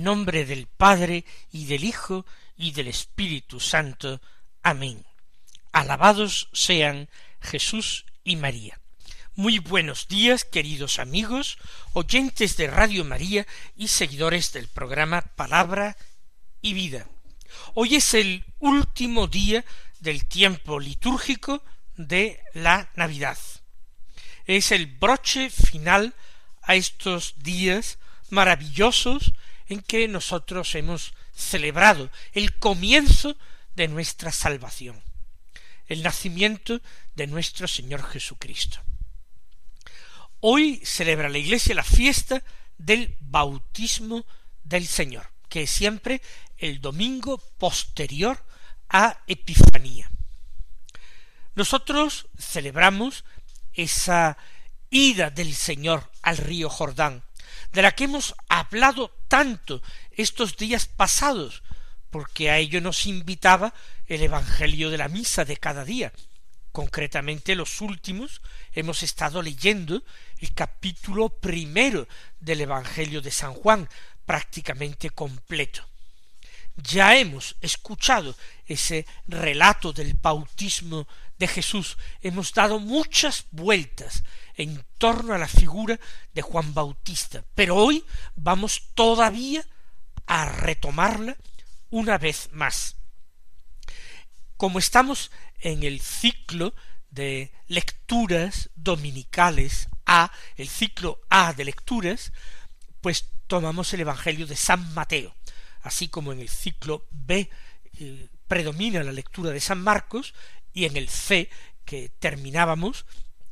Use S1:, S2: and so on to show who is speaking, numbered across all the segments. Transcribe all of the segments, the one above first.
S1: En nombre del Padre y del Hijo y del Espíritu Santo. Amén. Alabados sean Jesús y María. Muy buenos días, queridos amigos, oyentes de Radio María y seguidores del programa Palabra y Vida. Hoy es el último día del tiempo litúrgico de la Navidad. Es el broche final a estos días maravillosos en que nosotros hemos celebrado el comienzo de nuestra salvación, el nacimiento de nuestro Señor Jesucristo. Hoy celebra la Iglesia la fiesta del bautismo del Señor, que es siempre el domingo posterior a Epifanía. Nosotros celebramos esa ida del Señor al río Jordán, de la que hemos hablado tanto estos días pasados, porque a ello nos invitaba el Evangelio de la misa de cada día. Concretamente los últimos hemos estado leyendo el capítulo primero del Evangelio de San Juan, prácticamente completo. Ya hemos escuchado ese relato del bautismo de Jesús, hemos dado muchas vueltas en torno a la figura de Juan Bautista, pero hoy vamos todavía a retomarla una vez más. Como estamos en el ciclo de lecturas dominicales A, el ciclo A de lecturas, pues tomamos el Evangelio de San Mateo, así como en el ciclo B eh, predomina la lectura de San Marcos y en el C que terminábamos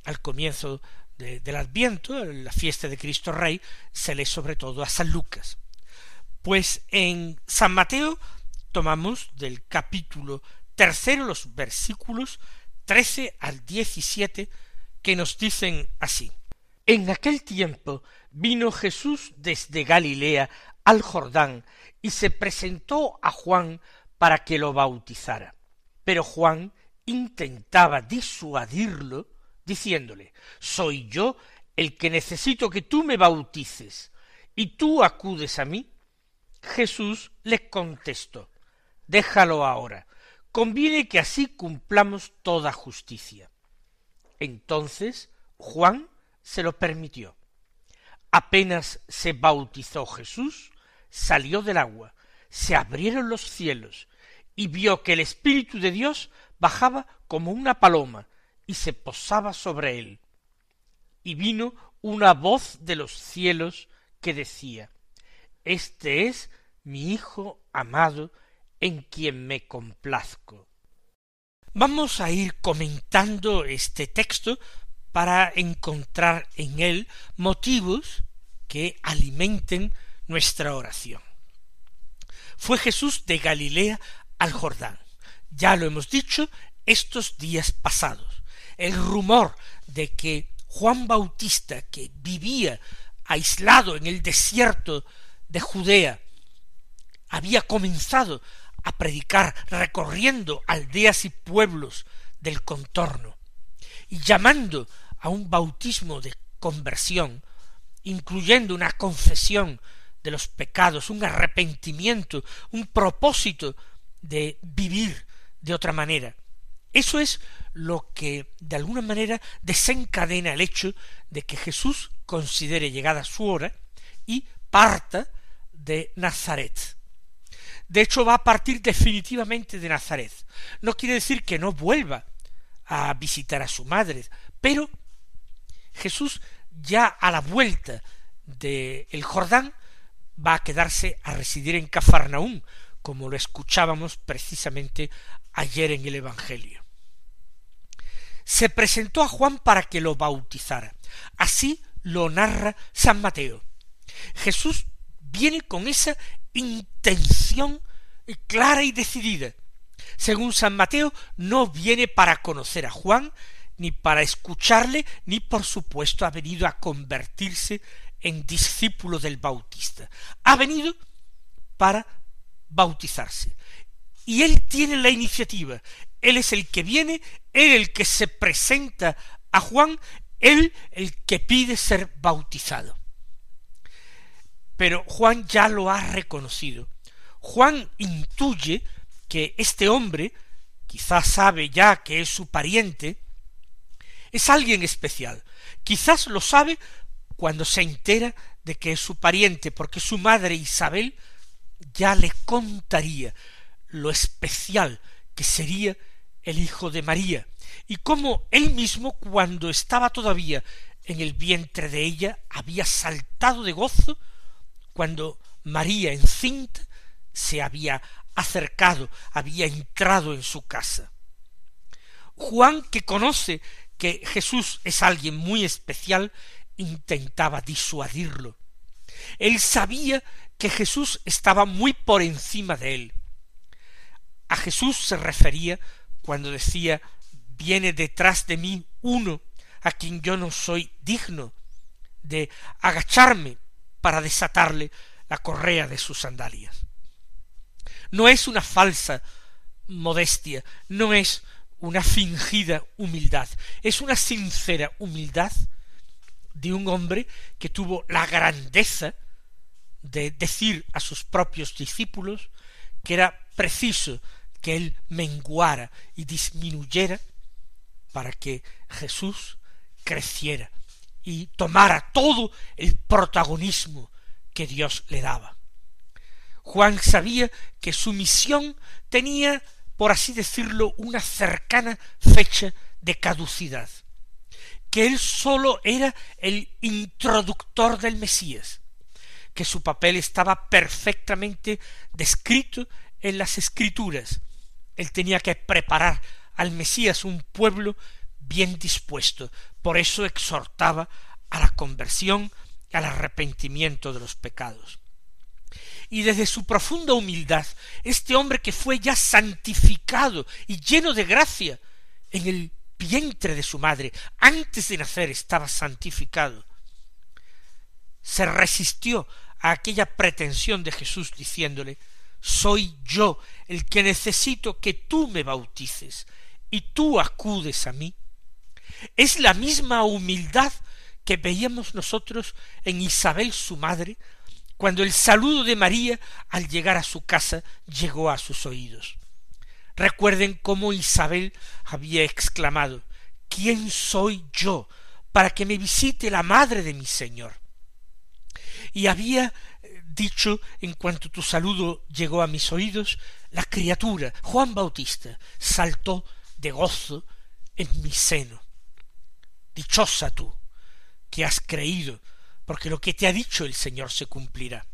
S1: al comienzo del Adviento, la fiesta de Cristo Rey, se lee sobre todo a San Lucas. Pues en San Mateo tomamos del capítulo tercero los versículos trece al diecisiete que nos dicen así. En aquel tiempo vino Jesús desde Galilea al Jordán y se presentó a Juan para que lo bautizara. Pero Juan intentaba disuadirlo diciéndole ¿Soy yo el que necesito que tú me bautices y tú acudes a mí? Jesús le contestó Déjalo ahora, conviene que así cumplamos toda justicia. Entonces Juan se lo permitió. Apenas se bautizó Jesús, salió del agua, se abrieron los cielos, y vio que el Espíritu de Dios bajaba como una paloma y se posaba sobre él. Y vino una voz de los cielos que decía, Este es mi Hijo amado, en quien me complazco. Vamos a ir comentando este texto para encontrar en él motivos que alimenten nuestra oración. Fue Jesús de Galilea al Jordán. Ya lo hemos dicho estos días pasados el rumor de que Juan Bautista, que vivía aislado en el desierto de Judea, había comenzado a predicar recorriendo aldeas y pueblos del contorno y llamando a un bautismo de conversión, incluyendo una confesión de los pecados, un arrepentimiento, un propósito de vivir de otra manera. Eso es lo que de alguna manera desencadena el hecho de que Jesús considere llegada su hora y parta de Nazaret. De hecho, va a partir definitivamente de Nazaret. No quiere decir que no vuelva a visitar a su madre, pero Jesús ya a la vuelta de el Jordán va a quedarse a residir en Cafarnaúm, como lo escuchábamos precisamente ayer en el Evangelio se presentó a Juan para que lo bautizara. Así lo narra San Mateo. Jesús viene con esa intención clara y decidida. según San Mateo, no viene para conocer a Juan, ni para escucharle, ni por supuesto ha venido a convertirse en discípulo del Bautista. Ha venido para bautizarse. Y él tiene la iniciativa. Él es el que viene, él el que se presenta a Juan, él el que pide ser bautizado. Pero Juan ya lo ha reconocido. Juan intuye que este hombre, quizás sabe ya que es su pariente, es alguien especial. Quizás lo sabe cuando se entera de que es su pariente, porque su madre Isabel ya le contaría lo especial que sería el hijo de María, y cómo él mismo, cuando estaba todavía en el vientre de ella, había saltado de gozo cuando María encinta se había acercado, había entrado en su casa. Juan, que conoce que Jesús es alguien muy especial, intentaba disuadirlo. Él sabía que Jesús estaba muy por encima de él. A Jesús se refería cuando decía viene detrás de mí uno a quien yo no soy digno de agacharme para desatarle la correa de sus sandalias. No es una falsa modestia, no es una fingida humildad, es una sincera humildad de un hombre que tuvo la grandeza de decir a sus propios discípulos que era preciso que él menguara y disminuyera para que Jesús creciera y tomara todo el protagonismo que Dios le daba. Juan sabía que su misión tenía, por así decirlo, una cercana fecha de caducidad, que él sólo era el introductor del Mesías, que su papel estaba perfectamente descrito en las escrituras. Él tenía que preparar al Mesías un pueblo bien dispuesto. Por eso exhortaba a la conversión, al arrepentimiento de los pecados y desde su profunda humildad, este hombre que fue ya santificado y lleno de gracia en el vientre de su madre, antes de nacer estaba santificado, se resistió a aquella pretensión de Jesús diciéndole soy yo el que necesito que tú me bautices y tú acudes a mí. Es la misma humildad que veíamos nosotros en Isabel su madre cuando el saludo de María al llegar a su casa llegó a sus oídos. Recuerden cómo Isabel había exclamado ¿Quién soy yo para que me visite la madre de mi Señor? Y había dicho, en cuanto tu saludo llegó a mis oídos, la criatura, Juan Bautista, saltó de gozo en mi seno. Dichosa tú, que has creído porque lo que te ha dicho el Señor se cumplirá.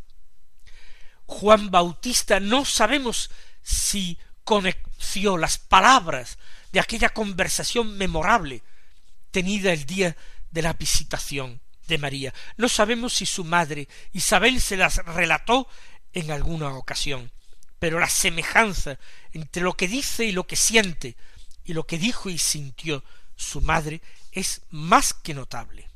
S1: Juan Bautista no sabemos si conoció las palabras de aquella conversación memorable tenida el día de la visitación de María. No sabemos si su madre Isabel se las relató en alguna ocasión, pero la semejanza entre lo que dice y lo que siente y lo que dijo y sintió su madre es más que notable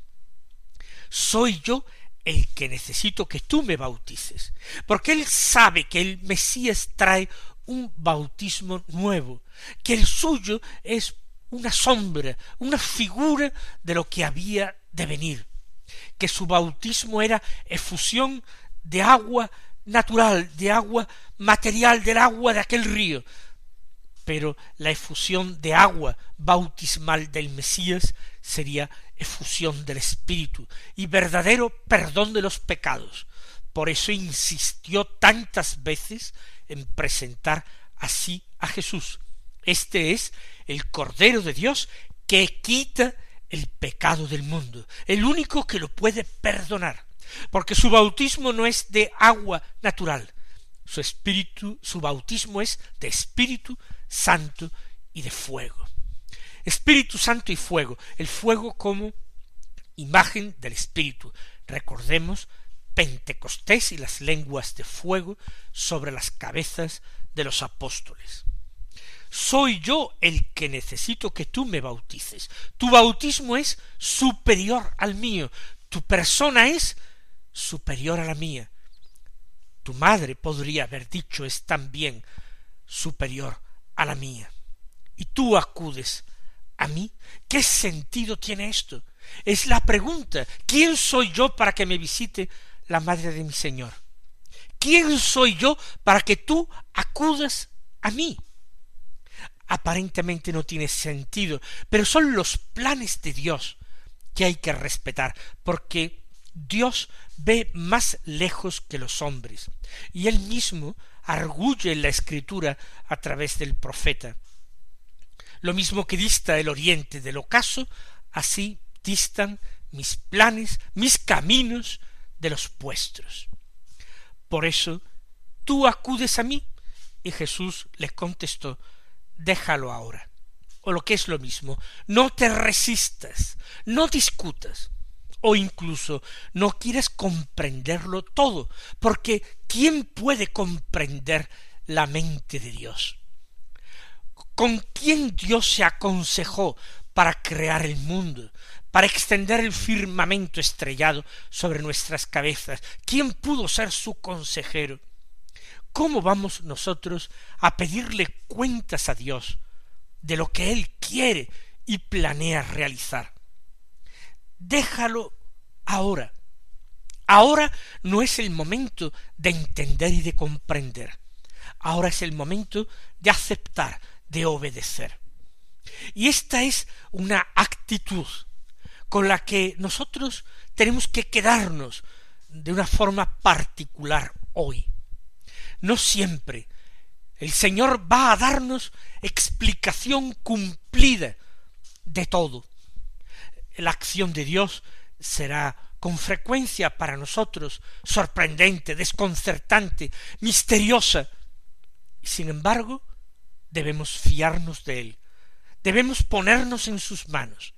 S1: soy yo el que necesito que tú me bautices, porque él sabe que el Mesías trae un bautismo nuevo, que el suyo es una sombra, una figura de lo que había de venir, que su bautismo era efusión de agua natural, de agua material, del agua de aquel río, pero la efusión de agua bautismal del Mesías sería efusión del Espíritu y verdadero perdón de los pecados. Por eso insistió tantas veces en presentar así a Jesús. Este es el Cordero de Dios que quita el pecado del mundo, el único que lo puede perdonar, porque su bautismo no es de agua natural, su espíritu, su bautismo es de espíritu santo y de fuego. Espíritu Santo y fuego. El fuego como imagen del Espíritu. Recordemos Pentecostés y las lenguas de fuego sobre las cabezas de los apóstoles. Soy yo el que necesito que tú me bautices. Tu bautismo es superior al mío, tu persona es superior a la mía. Tu madre podría haber dicho es también superior a la mía. Y tú acudes a mí. ¿Qué sentido tiene esto? Es la pregunta. ¿Quién soy yo para que me visite la madre de mi Señor? ¿Quién soy yo para que tú acudas a mí? Aparentemente no tiene sentido, pero son los planes de Dios que hay que respetar, porque Dios ve más lejos que los hombres, y él mismo arguye en la escritura a través del profeta. Lo mismo que dista el oriente del ocaso, así distan mis planes, mis caminos de los vuestros. Por eso tú acudes a mí. Y Jesús le contestó, déjalo ahora. O lo que es lo mismo, no te resistas, no discutas, o incluso no quieres comprenderlo todo, porque ¿quién puede comprender la mente de Dios? ¿Con quién Dios se aconsejó para crear el mundo, para extender el firmamento estrellado sobre nuestras cabezas? ¿Quién pudo ser su consejero? ¿Cómo vamos nosotros a pedirle cuentas a Dios de lo que Él quiere y planea realizar? Déjalo ahora. Ahora no es el momento de entender y de comprender. Ahora es el momento de aceptar, de obedecer. Y esta es una actitud con la que nosotros tenemos que quedarnos de una forma particular hoy. No siempre el Señor va a darnos explicación cumplida de todo. La acción de Dios será con frecuencia para nosotros sorprendente, desconcertante, misteriosa. Sin embargo, debemos fiarnos de Él, debemos ponernos en sus manos,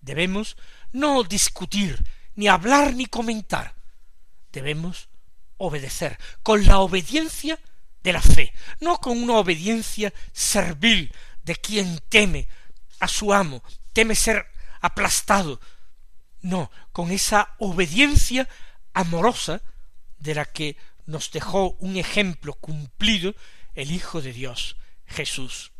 S1: debemos no discutir, ni hablar, ni comentar, debemos obedecer, con la obediencia de la fe, no con una obediencia servil de quien teme a su amo, teme ser aplastado, no, con esa obediencia amorosa de la que nos dejó un ejemplo cumplido el Hijo de Dios, Jesús.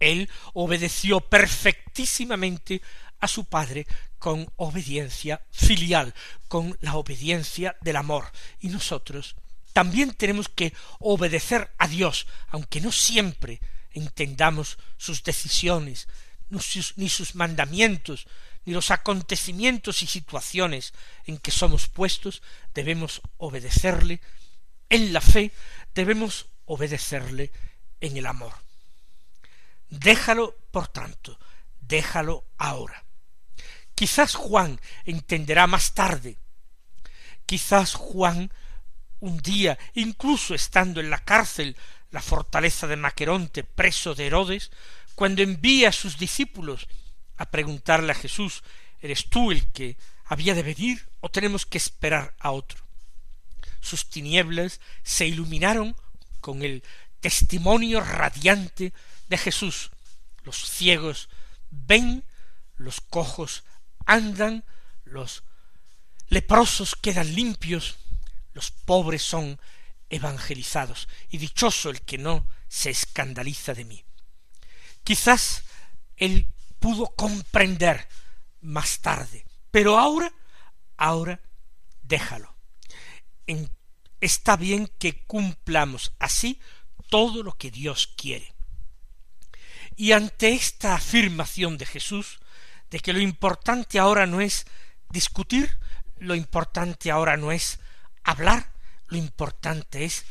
S1: Él obedeció perfectísimamente a su Padre con obediencia filial, con la obediencia del amor. Y nosotros también tenemos que obedecer a Dios, aunque no siempre entendamos sus decisiones, ni sus mandamientos, ni los acontecimientos y situaciones en que somos puestos, debemos obedecerle en la fe, debemos obedecerle en el amor. Déjalo, por tanto, déjalo ahora. Quizás Juan entenderá más tarde. Quizás Juan un día, incluso estando en la cárcel, la fortaleza de Maqueronte, preso de Herodes, cuando envía a sus discípulos a preguntarle a Jesús, ¿eres tú el que había de venir o tenemos que esperar a otro? Sus tinieblas se iluminaron con el testimonio radiante de Jesús. Los ciegos ven, los cojos andan, los leprosos quedan limpios, los pobres son evangelizados, y dichoso el que no se escandaliza de mí. Quizás él pudo comprender más tarde, pero ahora, ahora déjalo. está bien que cumplamos así todo lo que Dios quiere. Y ante esta afirmación de Jesús, de que lo importante ahora no es discutir, lo importante ahora no es hablar, lo importante es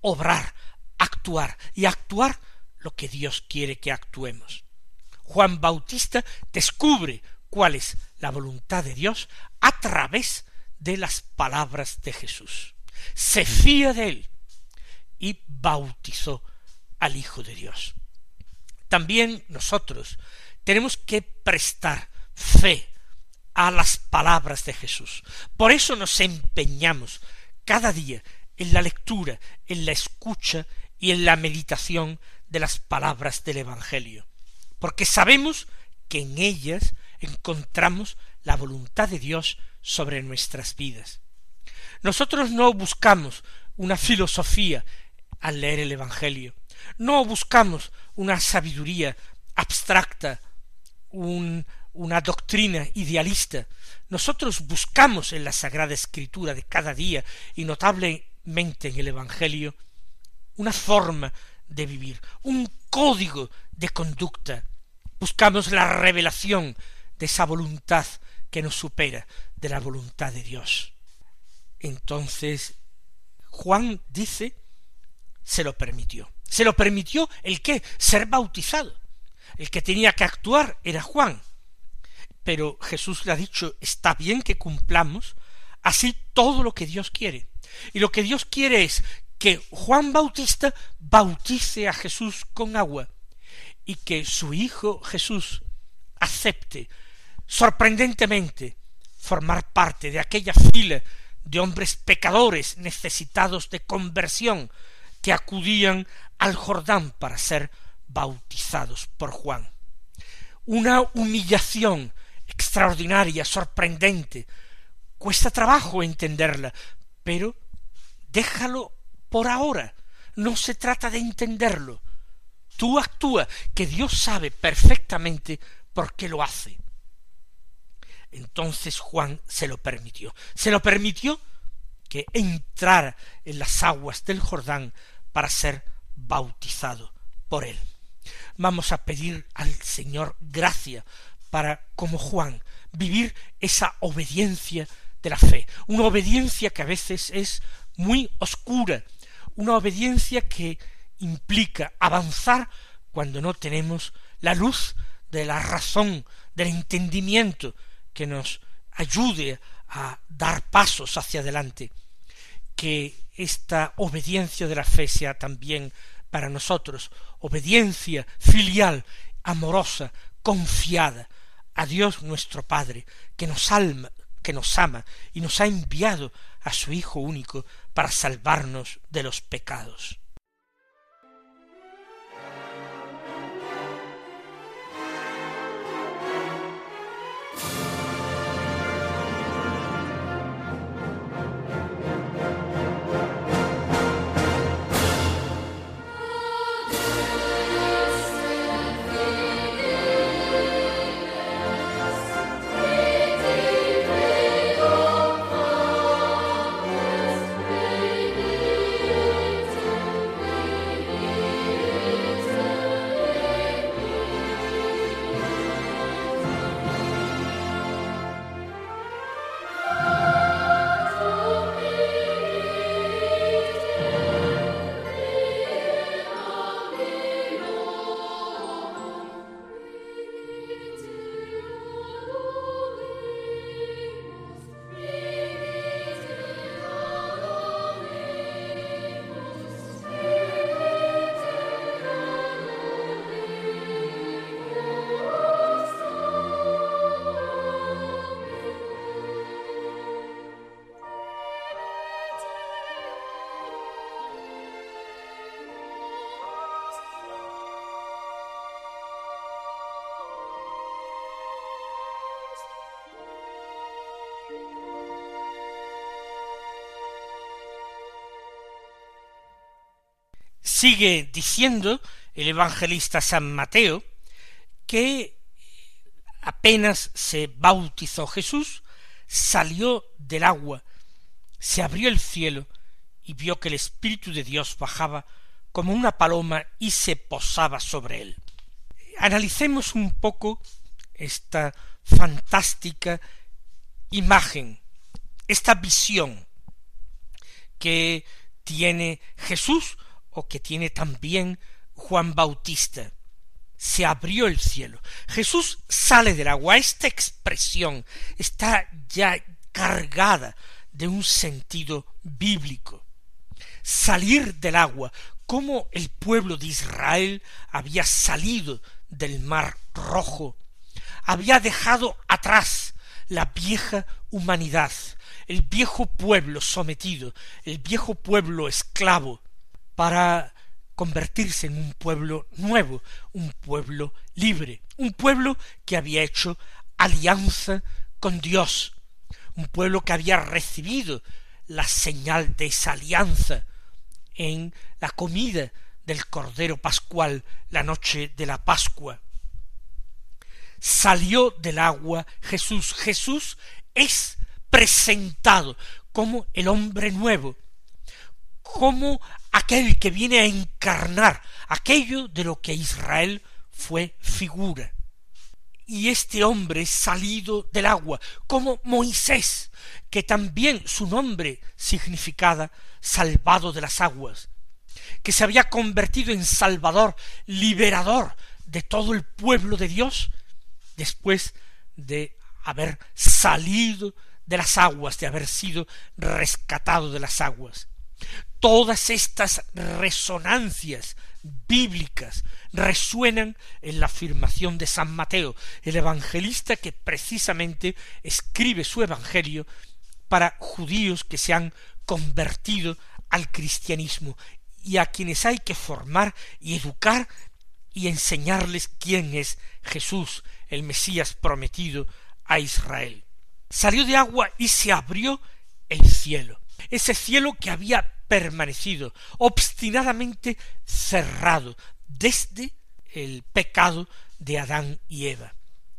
S1: obrar, actuar y actuar lo que Dios quiere que actuemos. Juan Bautista descubre cuál es la voluntad de Dios a través de las palabras de Jesús. Se fía de él y bautizó al Hijo de Dios. También nosotros tenemos que prestar fe a las palabras de Jesús. Por eso nos empeñamos cada día en la lectura, en la escucha y en la meditación de las palabras del Evangelio, porque sabemos que en ellas encontramos la voluntad de Dios sobre nuestras vidas. Nosotros no buscamos una filosofía al leer el Evangelio, no buscamos una sabiduría abstracta, una doctrina idealista. Nosotros buscamos en la Sagrada Escritura de cada día y notablemente en el Evangelio una forma de vivir, un código de conducta. Buscamos la revelación de esa voluntad que nos supera, de la voluntad de Dios. Entonces, Juan dice, se lo permitió. Se lo permitió el qué? Ser bautizado. El que tenía que actuar era Juan. Pero Jesús le ha dicho, está bien que cumplamos así todo lo que Dios quiere. Y lo que Dios quiere es que Juan Bautista bautice a Jesús con agua y que su hijo Jesús acepte sorprendentemente formar parte de aquella fila de hombres pecadores necesitados de conversión que acudían al Jordán para ser bautizados por Juan. Una humillación extraordinaria, sorprendente. Cuesta trabajo entenderla, pero déjalo por ahora. No se trata de entenderlo. Tú actúa, que Dios sabe perfectamente por qué lo hace. Entonces Juan se lo permitió. Se lo permitió que entrara en las aguas del Jordán para ser bautizado por él. Vamos a pedir al Señor gracia para, como Juan, vivir esa obediencia de la fe, una obediencia que a veces es muy oscura, una obediencia que implica avanzar cuando no tenemos la luz de la razón, del entendimiento que nos ayude a dar pasos hacia adelante. Que esta obediencia de la fe sea también para nosotros obediencia filial, amorosa, confiada a Dios nuestro Padre, que nos alma, que nos ama y nos ha enviado a su Hijo único para salvarnos de los pecados. Sigue diciendo el evangelista San Mateo que apenas se bautizó Jesús, salió del agua, se abrió el cielo y vio que el Espíritu de Dios bajaba como una paloma y se posaba sobre él. Analicemos un poco esta fantástica imagen, esta visión que tiene Jesús o que tiene también Juan Bautista. Se abrió el cielo. Jesús sale del agua. Esta expresión está ya cargada de un sentido bíblico. Salir del agua, como el pueblo de Israel había salido del mar rojo, había dejado atrás la vieja humanidad, el viejo pueblo sometido, el viejo pueblo esclavo, para convertirse en un pueblo nuevo, un pueblo libre, un pueblo que había hecho alianza con Dios, un pueblo que había recibido la señal de esa alianza en la comida del Cordero Pascual la noche de la Pascua. Salió del agua Jesús. Jesús es presentado como el hombre nuevo, como aquel que viene a encarnar aquello de lo que Israel fue figura. Y este hombre salido del agua, como Moisés, que también su nombre significaba salvado de las aguas, que se había convertido en salvador, liberador de todo el pueblo de Dios, después de haber salido de las aguas, de haber sido rescatado de las aguas. Todas estas resonancias bíblicas resuenan en la afirmación de San Mateo, el evangelista que precisamente escribe su evangelio para judíos que se han convertido al cristianismo y a quienes hay que formar y educar y enseñarles quién es Jesús, el Mesías prometido a Israel. Salió de agua y se abrió el cielo, ese cielo que había permanecido obstinadamente cerrado desde el pecado de Adán y Eva.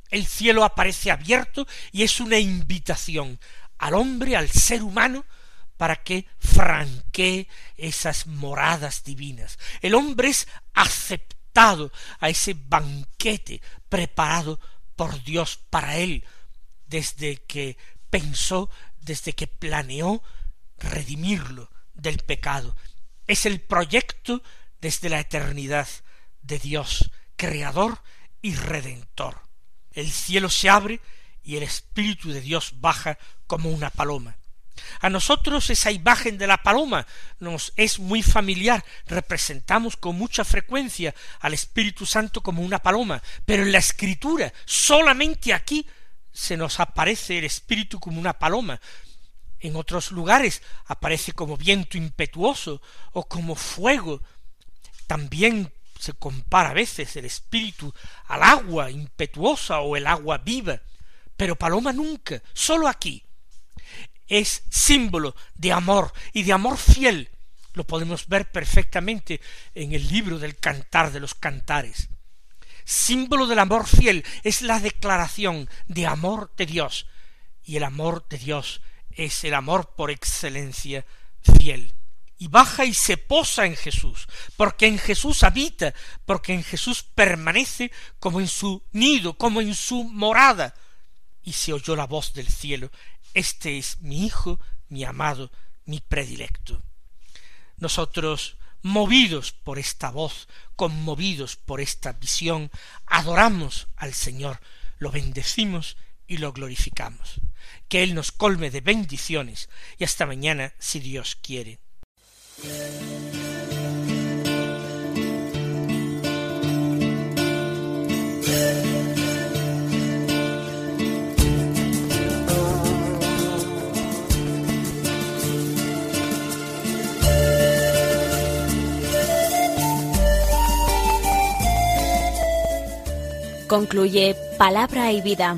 S1: El cielo aparece abierto y es una invitación al hombre, al ser humano, para que franquee esas moradas divinas. El hombre es aceptado a ese banquete preparado por Dios para él, desde que pensó, desde que planeó redimirlo del pecado. Es el proyecto desde la eternidad de Dios, creador y redentor. El cielo se abre y el Espíritu de Dios baja como una paloma. A nosotros esa imagen de la paloma nos es muy familiar, representamos con mucha frecuencia al Espíritu Santo como una paloma, pero en la Escritura solamente aquí se nos aparece el Espíritu como una paloma. En otros lugares aparece como viento impetuoso o como fuego. También se compara a veces el Espíritu al agua impetuosa o el agua viva, pero paloma nunca, solo aquí es símbolo de amor y de amor fiel. Lo podemos ver perfectamente en el libro del Cantar de los Cantares. Símbolo del amor fiel es la declaración de amor de Dios, y el amor de Dios es el amor por excelencia fiel. Y baja y se posa en Jesús, porque en Jesús habita, porque en Jesús permanece como en su nido, como en su morada. Y se oyó la voz del cielo, este es mi Hijo, mi amado, mi predilecto. Nosotros, movidos por esta voz, conmovidos por esta visión, adoramos al Señor, lo bendecimos y lo glorificamos. Que Él nos colme de bendiciones y hasta mañana si Dios quiere.
S2: Concluye Palabra y Vida,